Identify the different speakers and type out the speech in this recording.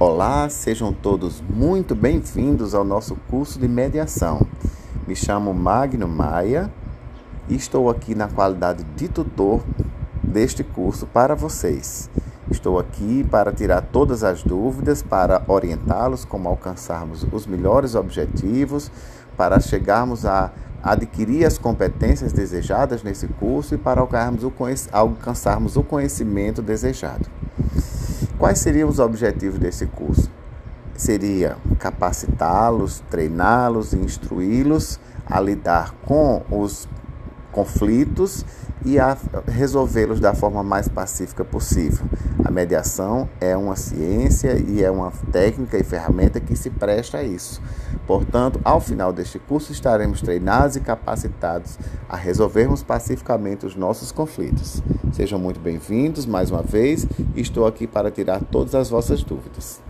Speaker 1: Olá, sejam todos muito bem-vindos ao nosso curso de mediação. Me chamo Magno Maia e estou aqui na qualidade de tutor deste curso para vocês. Estou aqui para tirar todas as dúvidas, para orientá-los como alcançarmos os melhores objetivos, para chegarmos a adquirir as competências desejadas nesse curso e para alcançarmos o conhecimento desejado. Quais seriam os objetivos desse curso? Seria capacitá-los, treiná-los, instruí-los a lidar com os conflitos e a resolvê-los da forma mais pacífica possível. A mediação é uma ciência e é uma técnica e ferramenta que se presta a isso. Portanto, ao final deste curso, estaremos treinados e capacitados a resolvermos pacificamente os nossos conflitos. Sejam muito bem-vindos mais uma vez estou aqui para tirar todas as vossas dúvidas.